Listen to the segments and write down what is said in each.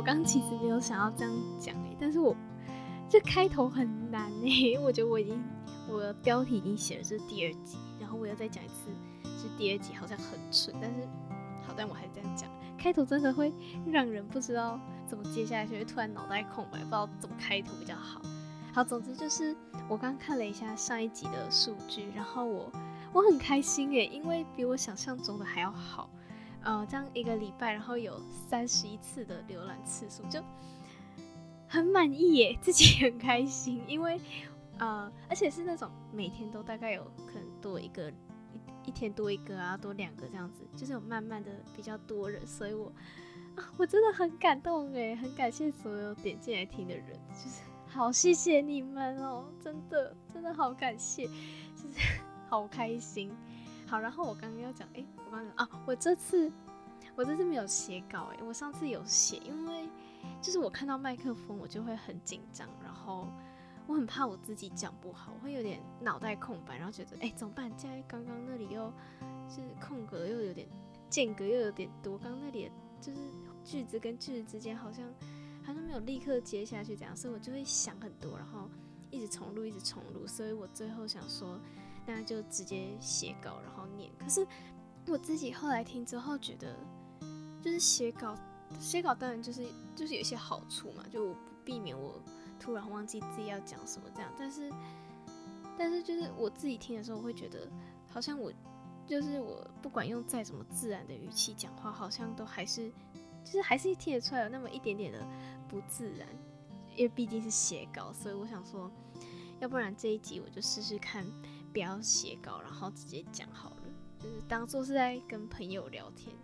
我刚其实没有想要这样讲哎，但是我这开头很难哎，我觉得我已经我的标题已经写了是第二集，然后我要再讲一次是第二集，好像很蠢，但是好，但我还是这样讲，开头真的会让人不知道怎么接下来，就会突然脑袋空白，不知道怎么开头比较好。好，总之就是我刚看了一下上一集的数据，然后我我很开心诶，因为比我想象中的还要好。呃，这样一个礼拜，然后有三十一次的浏览次数，就很满意耶，自己很开心。因为呃，而且是那种每天都大概有可能多一个一一天多一个啊，多两个这样子，就是有慢慢的比较多人，所以我啊，我真的很感动诶，很感谢所有点进来听的人，就是。好，谢谢你们哦，真的，真的好感谢，就是 好开心。好，然后我刚刚要讲，哎，我刚刚啊，我这次我这次没有写稿，哎，我上次有写，因为就是我看到麦克风，我就会很紧张，然后我很怕我自己讲不好，我会有点脑袋空白，然后觉得，哎，怎么办？在刚刚那里又是空格，又有点间隔，又有点多，刚刚那里就是句子跟句子之间好像。好像没有立刻接下去，这样，所以我就会想很多，然后一直重录，一直重录，所以我最后想说，那就直接写稿，然后可是我自己后来听之后觉得，就是写稿，写稿当然就是就是有一些好处嘛，就避免我突然忘记自己要讲什么这样。但是但是就是我自己听的时候，我会觉得好像我就是我不管用再怎么自然的语气讲话，好像都还是。就是还是听得出来有那么一点点的不自然，因为毕竟是写稿，所以我想说，要不然这一集我就试试看，不要写稿，然后直接讲好了，就是当做是在跟朋友聊天。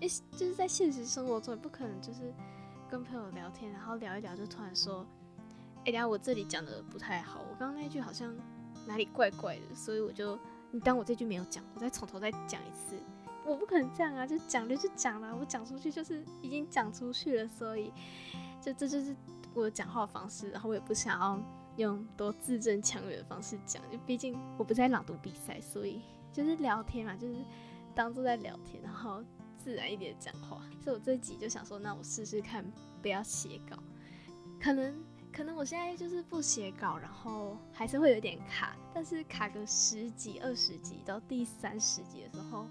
诶，就是在现实生活中，也不可能就是跟朋友聊天，然后聊一聊就突然说，哎，等下我这里讲的不太好，我刚刚那句好像哪里怪怪的，所以我就你当我这句没有讲，我再从头再讲一次。我不可能这样啊！就讲了就讲了，我讲出去就是已经讲出去了，所以就这就是我讲话方式。然后我也不想要用多字正腔圆的方式讲，就毕竟我不在朗读比赛，所以就是聊天嘛，就是当做在聊天，然后自然一点讲话。所以我这集就想说，那我试试看，不要写稿。可能可能我现在就是不写稿，然后还是会有点卡，但是卡个十几、二十集到第三十集的时候。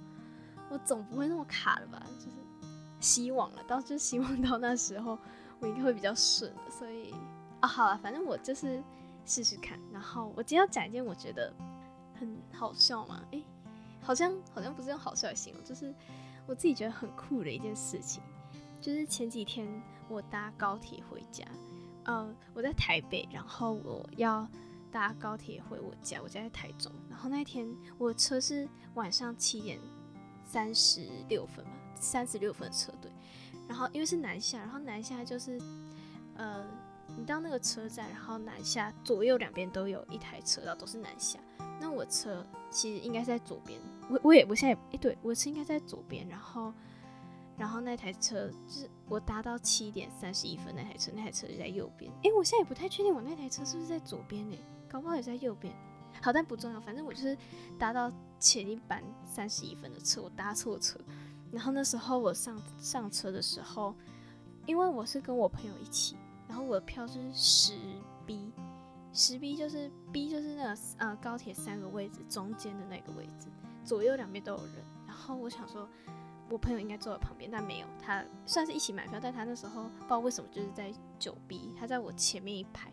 我总不会那么卡了吧？就是希望了，到就希望到那时候我应该会比较顺。所以啊，好了，反正我就是试试看。然后我今天要讲一件我觉得很好笑嘛，诶，好像好像不是用好笑来形容，就是我自己觉得很酷的一件事情。就是前几天我搭高铁回家，呃，我在台北，然后我要搭高铁回我家，我家在台中。然后那天我车是晚上七点。三十六分吧，三十六分车队，然后因为是南下，然后南下就是，呃，你到那个车站，然后南下左右两边都有一台车，然后都是南下。那我车其实应该在左边，我我也我现在哎，对我车应该在左边，然后然后那台车就是我搭到七点三十一分那台车，那台车就在右边。哎，我现在也不太确定我那台车是不是在左边呢？搞不好也在右边。好，但不重要，反正我就是搭到前一班三十一分的车，我搭错车。然后那时候我上上车的时候，因为我是跟我朋友一起，然后我的票是十 B，十 B 就是 B 就是那个呃高铁三个位置中间的那个位置，左右两边都有人。然后我想说，我朋友应该坐在旁边，但没有，他算是一起买票，但他那时候不知道为什么就是在九 B，他在我前面一排。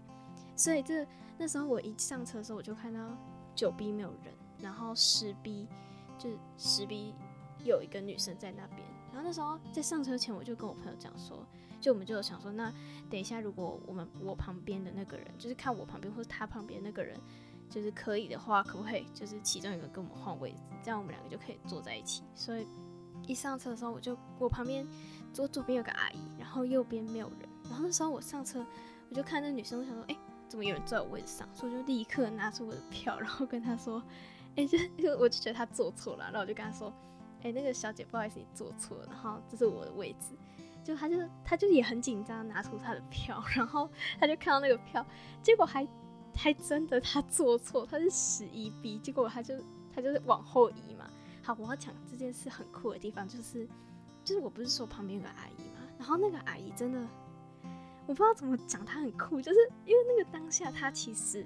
所以这那时候我一上车的时候，我就看到九 B 没有人，然后十 B 就是十 B 有一个女生在那边。然后那时候在上车前，我就跟我朋友讲说，就我们就想说，那等一下如果我们我旁边的那个人，就是看我旁边或者他旁边那个人，就是可以的话，可不可以就是其中一个跟我们换位置，这样我们两个就可以坐在一起。所以一上车的时候，我就我旁边左左边有个阿姨，然后右边没有人。然后那时候我上车，我就看那女生，我想说，哎。怎么有人坐在我位置上？所以我就立刻拿出我的票，然后跟他说：“哎，就就我就觉得他坐错了。”然后我就跟他说：“哎，那个小姐，不好意思，你坐错了。然后这是我的位置。”就他就他就也很紧张，拿出他的票，然后他就看到那个票，结果还还真的他坐错，他是十一 B。结果他就他就是往后移嘛。好，我要讲这件事很酷的地方就是，就是我不是说旁边有个阿姨嘛，然后那个阿姨真的我不知道怎么讲，她很酷，就是因为那个当下她其实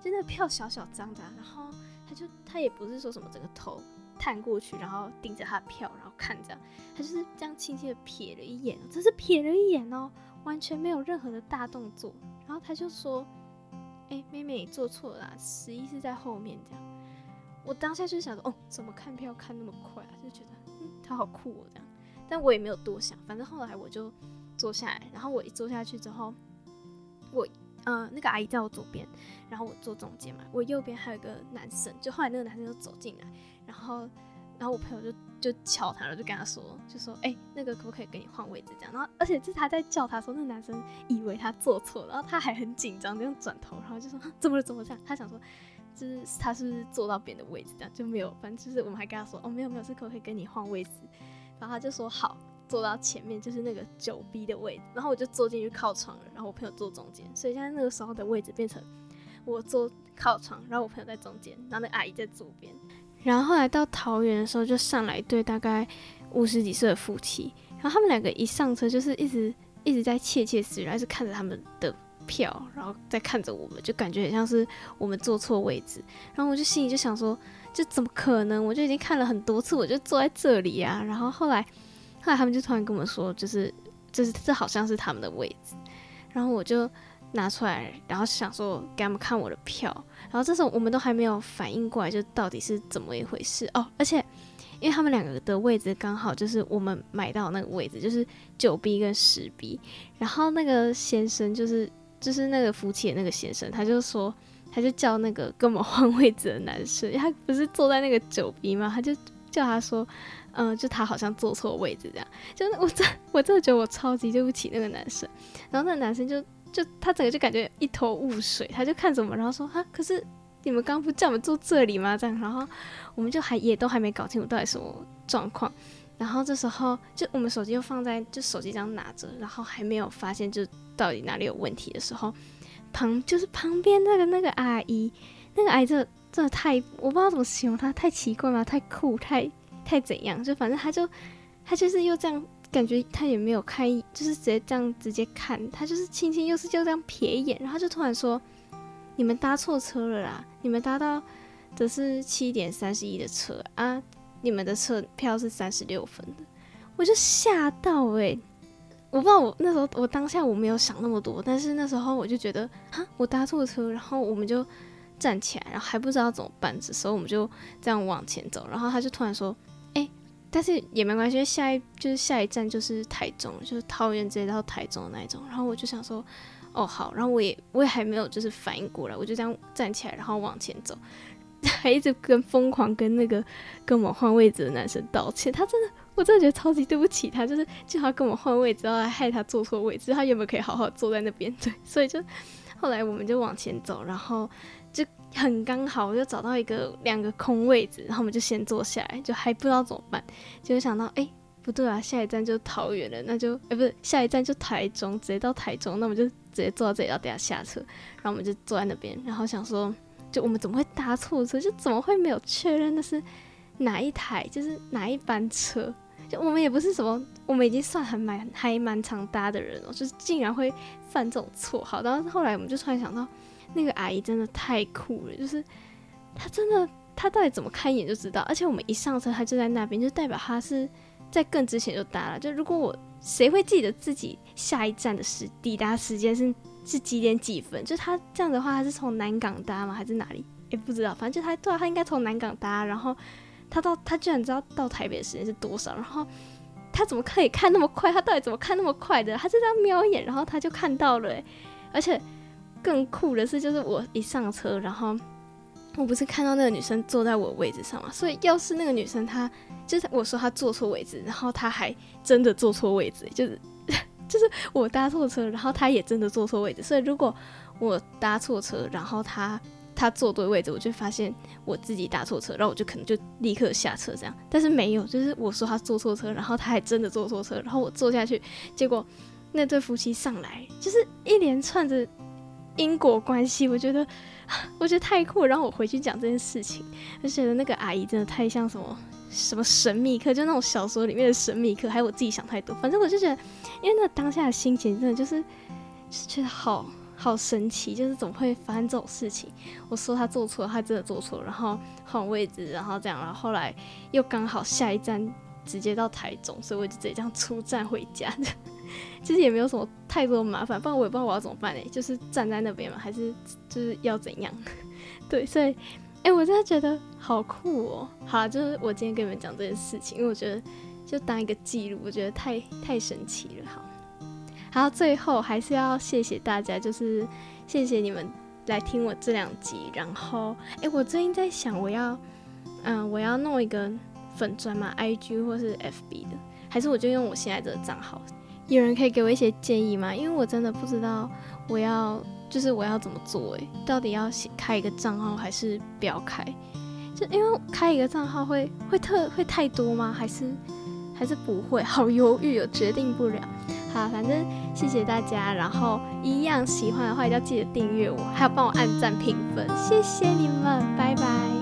就那个票小小张的，然后他就他也不是说什么整个头探过去，然后盯着他的票，然后看着，他就是这样轻轻的瞥了一眼，只是瞥了一眼哦，完全没有任何的大动作，然后他就说：“哎，妹妹你做错了，十一是在后面。”这样，我当下就想说：“哦，怎么看票看那么快啊？”就觉得嗯，他好酷哦，这样，但我也没有多想，反正后来我就。坐下来，然后我一坐下去之后，我呃那个阿姨在我左边，然后我坐中间嘛，我右边还有一个男生，就后来那个男生就走进来，然后然后我朋友就就敲他了，就跟他说，就说哎那个可不可以跟你换位置？这样，然后而且是他在叫他说，那男生以为他坐错，然后他还很紧张这样转头，然后就说怎么了怎么这样，他想说就是他是不是坐到别人的位置这样就没有，反正就是我们还跟他说哦没有没有是可不可以跟你换位置，然后他就说好。坐到前面就是那个九 B 的位置，然后我就坐进去靠窗了，然后我朋友坐中间，所以现在那个时候的位置变成我坐靠窗，然后我朋友在中间，然后那阿姨在左边。然后后来到桃园的时候，就上来一对大概五十几岁的夫妻，然后他们两个一上车就是一直一直在窃窃私语，还是看着他们的票，然后再看着我们，就感觉很像是我们坐错位置。然后我就心里就想说，这怎么可能？我就已经看了很多次，我就坐在这里啊。然后后来。后来他们就突然跟我们说，就是，就是这好像是他们的位置，然后我就拿出来，然后想说给他们看我的票，然后这时候我们都还没有反应过来，就到底是怎么一回事哦。而且因为他们两个的位置刚好就是我们买到那个位置，就是九 B 跟十 B，然后那个先生就是就是那个夫妻的那个先生，他就说他就叫那个跟我们换位置的男生，他不是坐在那个九 B 吗？他就叫他说。嗯，就他好像坐错位置这样，就是我真我真的觉得我超级对不起那个男生，然后那个男生就就他整个就感觉一头雾水，他就看着我们，然后说哈，可是你们刚不叫我们坐这里吗？这样，然后我们就还也都还没搞清楚到底什么状况，然后这时候就我们手机又放在就手机这样拿着，然后还没有发现就到底哪里有问题的时候，旁就是旁边那个那个阿姨，那个阿姨这真的太我不知道怎么形容她，太奇怪吗？太酷太。太怎样？就反正他就他就是又这样，感觉他也没有看，就是直接这样直接看，他就是轻轻又是就这样瞥一眼，然后就突然说：“你们搭错车了啦！你们搭到的是七点三十一的车啊，你们的车票是三十六分的。”我就吓到诶，我不知道我那时候我当下我没有想那么多，但是那时候我就觉得哈，我搭错车，然后我们就站起来，然后还不知道怎么办，这时候我们就这样往前走，然后他就突然说。但是也没关系，下一就是下一站就是台中，就是桃园直接到台中的那一种。然后我就想说，哦好，然后我也我也还没有就是反应过来，我就这样站起来，然后往前走，还一直跟疯狂跟那个跟我们换位置的男生道歉。他真的，我真的觉得超级对不起他，就是叫他跟我们换位置，然后还害他坐错位置，他原本可以好好坐在那边。对，所以就后来我们就往前走，然后。就很刚好，我就找到一个两个空位置，然后我们就先坐下来，就还不知道怎么办，就想到哎不对啊，下一站就桃园了，那就哎不是下一站就台中，直接到台中，那我们就直接坐到这里，然后等下下车，然后我们就坐在那边，然后想说，就我们怎么会搭错车，就怎么会没有确认那是哪一台，就是哪一班车，就我们也不是什么，我们已经算很蛮还蛮常搭的人了，就是竟然会犯这种错，好，然后后来我们就突然想到。那个阿姨真的太酷了，就是她真的，她到底怎么看一眼就知道，而且我们一上车，她就在那边，就代表她是在更之前就搭了。就如果我谁会记得自己下一站的时抵达时间是是几点几分？就她这样的话，她是从南港搭吗？还是哪里？也不知道，反正就她对啊，她应该从南港搭，然后他到他居然知道到台北的时间是多少，然后他怎么可以看那么快？他到底怎么看那么快的？他就这样瞄一眼，然后他就看到了，而且。更酷的是，就是我一上车，然后我不是看到那个女生坐在我位置上嘛，所以要是那个女生她就是我说她坐错位置，然后她还真的坐错位置，就是 就是我搭错车，然后她也真的坐错位置，所以如果我搭错车，然后她他坐对位置，我就发现我自己搭错车，然后我就可能就立刻下车这样，但是没有，就是我说他坐错车，然后他还真的坐错车，然后我坐下去，结果那对夫妻上来，就是一连串的。因果关系，我觉得，我觉得太酷。然后我回去讲这件事情，就觉得那个阿姨真的太像什么什么神秘客，就那种小说里面的神秘客。还有我自己想太多，反正我就觉得，因为那当下的心情真的就是就觉得好好神奇，就是怎么会发生这种事情？我说他做错了，他真的做错了，然后换位置，然后这样，然后后来又刚好下一站直接到台中，所以我就直接这样出站回家的。其实也没有什么太多麻烦，不然我也不知道我要怎么办呢？就是站在那边嘛，还是就是要怎样？对，所以，哎，我真的觉得好酷哦！好，就是我今天跟你们讲这件事情，因为我觉得就当一个记录，我觉得太太神奇了。好，然后，最后还是要谢谢大家，就是谢谢你们来听我这两集。然后，哎，我最近在想，我要，嗯，我要弄一个粉砖嘛，IG 或是 FB 的，还是我就用我现在这个账号？有人可以给我一些建议吗？因为我真的不知道我要就是我要怎么做诶，到底要开一个账号还是不要开？就因为开一个账号会会特会太多吗？还是还是不会？好犹豫，哦决定不了。好，反正谢谢大家，然后一样喜欢的话，一定要记得订阅我，还有帮我按赞评分，谢谢你们，拜拜。